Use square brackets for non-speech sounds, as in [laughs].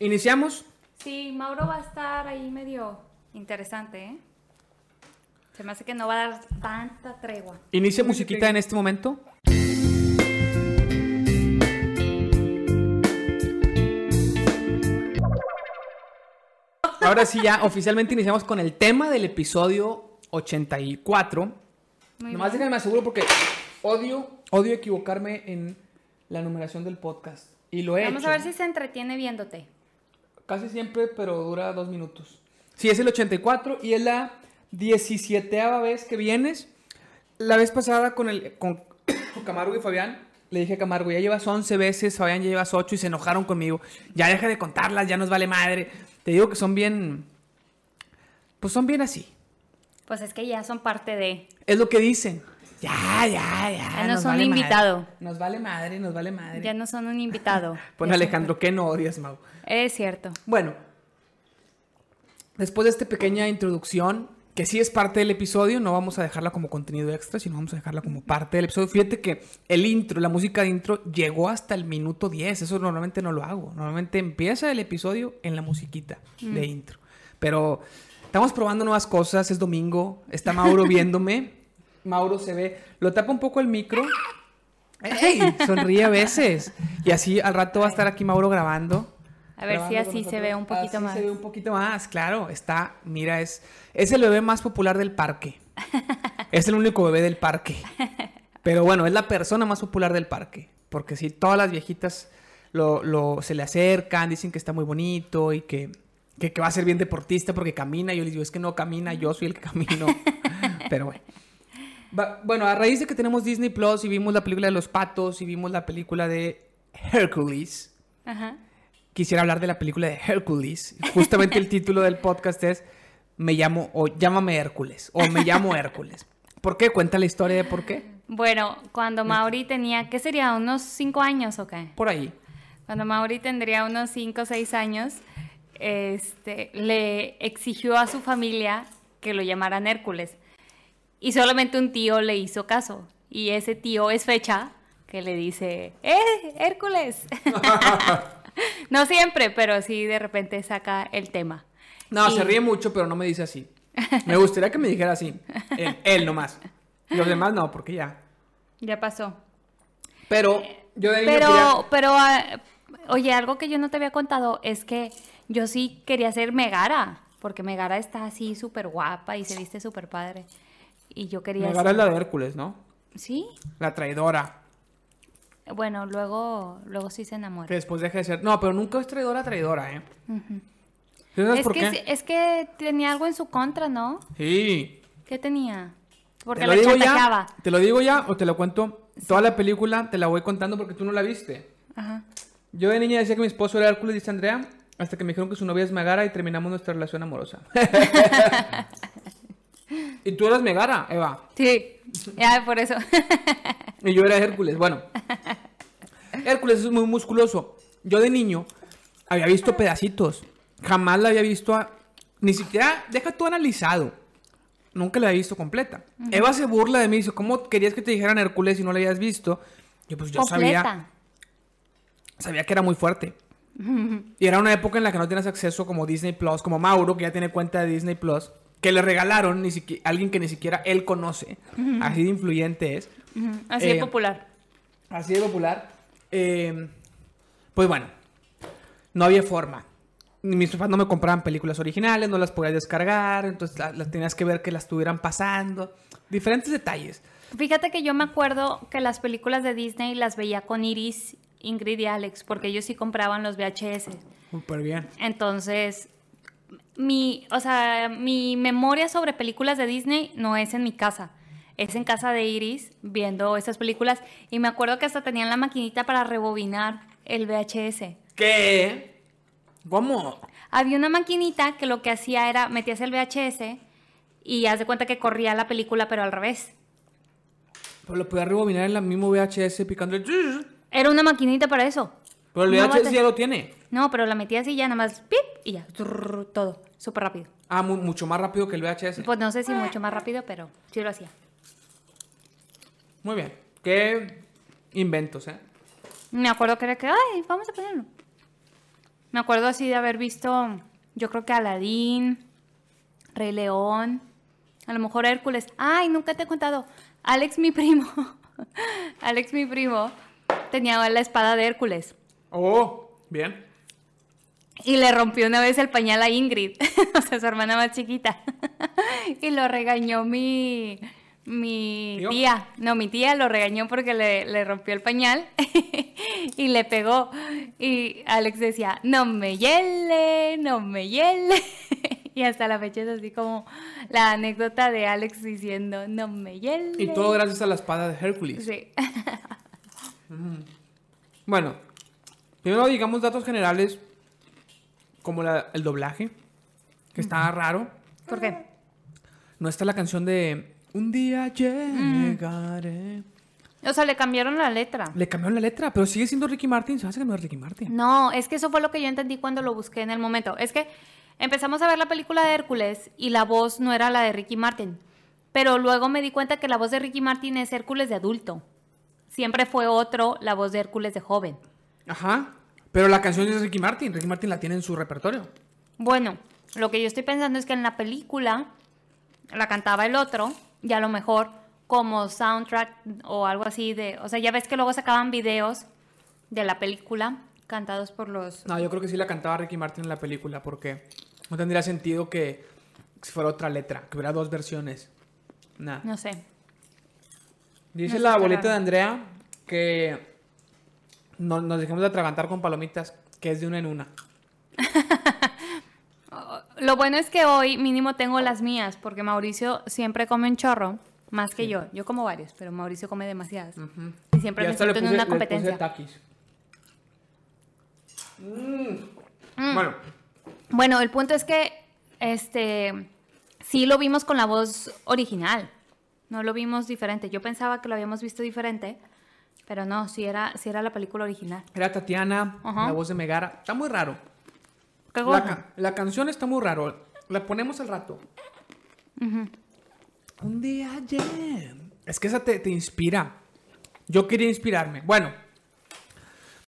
¿Iniciamos? Sí, Mauro va a estar ahí medio interesante, ¿eh? Se me hace que no va a dar tanta tregua. Inicia musiquita en este momento. Ahora sí, ya oficialmente iniciamos con el tema del episodio 84. Muy Nomás bien. déjenme aseguro porque odio, odio equivocarme en la numeración del podcast. Y lo he Vamos hecho. a ver si se entretiene viéndote. Casi siempre, pero dura dos minutos. Sí, es el 84 y es la 17 vez que vienes. La vez pasada con, el, [coughs] con Camargo y Fabián, le dije a Camargo, ya llevas 11 veces, Fabián ya llevas 8 y se enojaron conmigo. Ya deja de contarlas, ya nos vale madre. Te digo que son bien... Pues son bien así. Pues es que ya son parte de. Es lo que dicen. Ya, ya, ya. Ya no nos son vale invitado. Nos vale madre, nos vale madre. Ya no son un invitado. [laughs] Pon Alejandro, ¿qué no odias, Mau? Es cierto. Bueno, después de esta pequeña introducción, que sí es parte del episodio, no vamos a dejarla como contenido extra, sino vamos a dejarla como parte del episodio. Fíjate que el intro, la música de intro, llegó hasta el minuto 10. Eso normalmente no lo hago. Normalmente empieza el episodio en la musiquita de intro. Pero estamos probando nuevas cosas, es domingo, está Mauro viéndome. Mauro se ve, lo tapa un poco el micro. [laughs] ¡Ey! Sonríe a veces. Y así al rato va a estar aquí Mauro grabando. A ver si así se ve un poquito Así más. se ve un poquito más, claro. Está, mira, es, es el bebé más popular del parque. [laughs] es el único bebé del parque. Pero bueno, es la persona más popular del parque. Porque si todas las viejitas lo, lo- se le acercan, dicen que está muy bonito y que, que, que va a ser bien deportista porque camina. Yo les digo, es que no camina, yo soy el que camino. [laughs] Pero bueno. Bueno, a raíz de que tenemos Disney Plus y vimos la película de los patos y vimos la película de Hercules, Ajá. quisiera hablar de la película de Hércules. Justamente el [laughs] título del podcast es Me llamo o Llámame Hércules o Me llamo Hércules. ¿Por qué? Cuenta la historia de por qué. Bueno, cuando Mauri tenía, ¿qué sería? ¿Unos cinco años o qué? Por ahí. Cuando Mauri tendría unos 5 o 6 años, este, le exigió a su familia que lo llamaran Hércules. Y solamente un tío le hizo caso. Y ese tío es fecha que le dice, ¡Eh, Hércules! [laughs] no siempre, pero sí de repente saca el tema. No, Y- se ríe mucho, pero no me dice así. Me gustaría que me dijera así. Él, él nomás. Los demás no, porque ya. Ya pasó. Pero yo de niño Pero, quería- pero, ah, oye, algo que yo no te había contado es que yo sí quería ser Megara, porque Megara está así súper guapa y se viste súper padre. Y yo quería Megara es la de Hércules, ¿no? Sí, La traidora. bueno, luego, luego sí se Que enamora. después deja de ser. No, pero nunca es traidora, traidora, ¿eh? ¿Sí ¿Sabes Es por que, qué? es que tenía algo en su contra, ¿no? Sí. ¿Qué tenía? Porque ¿Te lo la digo ya? ¿Te lo digo ya o te lo cuento? Toda la película te la voy contando porque tú no la viste. Ajá. Yo de niña decía que mi esposo era Hércules, dice Andrea, hasta que me dijeron que su novia es Megara y terminamos nuestra relación amorosa. [laughs] y tú eras Megara, Eva, Sí, ya por eso. [laughs] y yo era Hércules. Bueno, Hércules es muy musculoso. Yo de niño había visto pedacitos, jamás la había visto, a- ni siquiera, deja tú analizado. Nunca la había visto completa. Eva se burla de mí y dice, ¿cómo querías que te dijeran Hércules si no la habías visto? Yo pues yo sabía, Completa. sabía que era muy fuerte. [laughs] Y era una época en la que no tienes acceso como Disney Plus, como Mauro, que ya tiene cuenta de Disney Plus, que le regalaron ni siquiera, alguien que ni siquiera él conoce. Así de influyente es. Así Eh, de popular. Así de popular. Eh, pues bueno, no había forma. Mis papás no me compraban películas originales, no las podía descargar, entonces la- las tenías que ver que las estuvieran pasando. Diferentes detalles. Fíjate que yo me acuerdo que las películas de Disney las veía con Iris, Ingrid y Alex, porque ellos sí compraban los VHS. Súper bien. Entonces, mi, o sea, mi memoria sobre películas de Disney no es en mi casa. Es en casa de Iris viendo esas películas. Y me acuerdo que hasta tenían la maquinita para rebobinar el VHS. ¿Qué? ¿Cómo? Había una maquinita que lo que hacía era metías el VHS y haz de cuenta que corría la película, pero al revés. Pero lo podía rebobinar en la misma VHS picando el... Era una maquinita para eso. Pero el VHS ya lo tiene. No, pero la metías y ya nada más pip y ya. Trrr, todo. Súper rápido. Ah, mu- mucho más rápido que el VHS. Pues no sé si mucho más rápido, pero sí lo hacía. Muy bien. Qué inventos, ¿eh? Me acuerdo que era que, ay, vamos a ponerlo. Me acuerdo así de haber visto, yo creo que Aladín, Rey León, a lo mejor Hércules. Ay, nunca te he contado. Alex, mi primo, [laughs] Alex, mi primo, tenía la espada de Hércules. Oh, bien. Y le rompió una vez el pañal a Ingrid, [laughs] o sea, su hermana más chiquita. [laughs] y lo regañó mi, mi ¿Tío? tía. No, mi tía lo regañó porque le, le rompió el pañal [laughs] y le pegó. Y Alex decía, no me hiele, no me hiele. y hasta la fecha es así como la anécdota de Alex diciendo, no me hiele. Y todo gracias a la espada de Hércules. Sí. Bueno, primero digamos datos generales como la- el doblaje, que está raro. ¿Por qué? No está la canción de Un día llegaré. O sea, le cambiaron la letra. Le cambiaron la letra, pero sigue siendo Ricky Martin. Se hace que no es Ricky Martin. No, es que eso fue lo que yo entendí cuando lo busqué en el momento. Es que empezamos a ver la película de Hércules y la voz no era la de Ricky Martin. Pero luego me di cuenta que la voz de Ricky Martin es Hércules de adulto. Siempre fue otro la voz de Hércules de joven. Ajá. Pero la canción es de Ricky Martin. Ricky Martin la tiene en su repertorio. Bueno, lo que yo estoy pensando es que en la película la cantaba el otro y a lo mejor como soundtrack o algo así de... O sea, ya ves que luego sacaban videos de la película cantados por los... No, yo creo que sí la cantaba Ricky Martin en la película porque no tendría sentido que fuera otra letra, que hubiera dos versiones. Nah. No sé. Dice No la abuelita de Andrea que no, nos dejemos de atragantar con palomitas, que es de una en una. [laughs] Lo bueno es que hoy mínimo tengo las mías, porque Mauricio siempre come un chorro, más que yo. Yo como varios, pero Mauricio come demasiadas. Y siempre Y me siento en puse- una le puse competencia. taquis. Mm. Bueno, Bueno, el punto es que este sí lo vimos con la voz original. No lo vimos diferente. Yo pensaba que lo habíamos visto diferente, pero no, sí era, sí era la película original. era Tatiana, la voz de Megara. Está muy raro. Qué La, la canción está muy raro. La ponemos al rato. Un día ayer. Es que esa te, te inspira. Yo quería inspirarme. Bueno,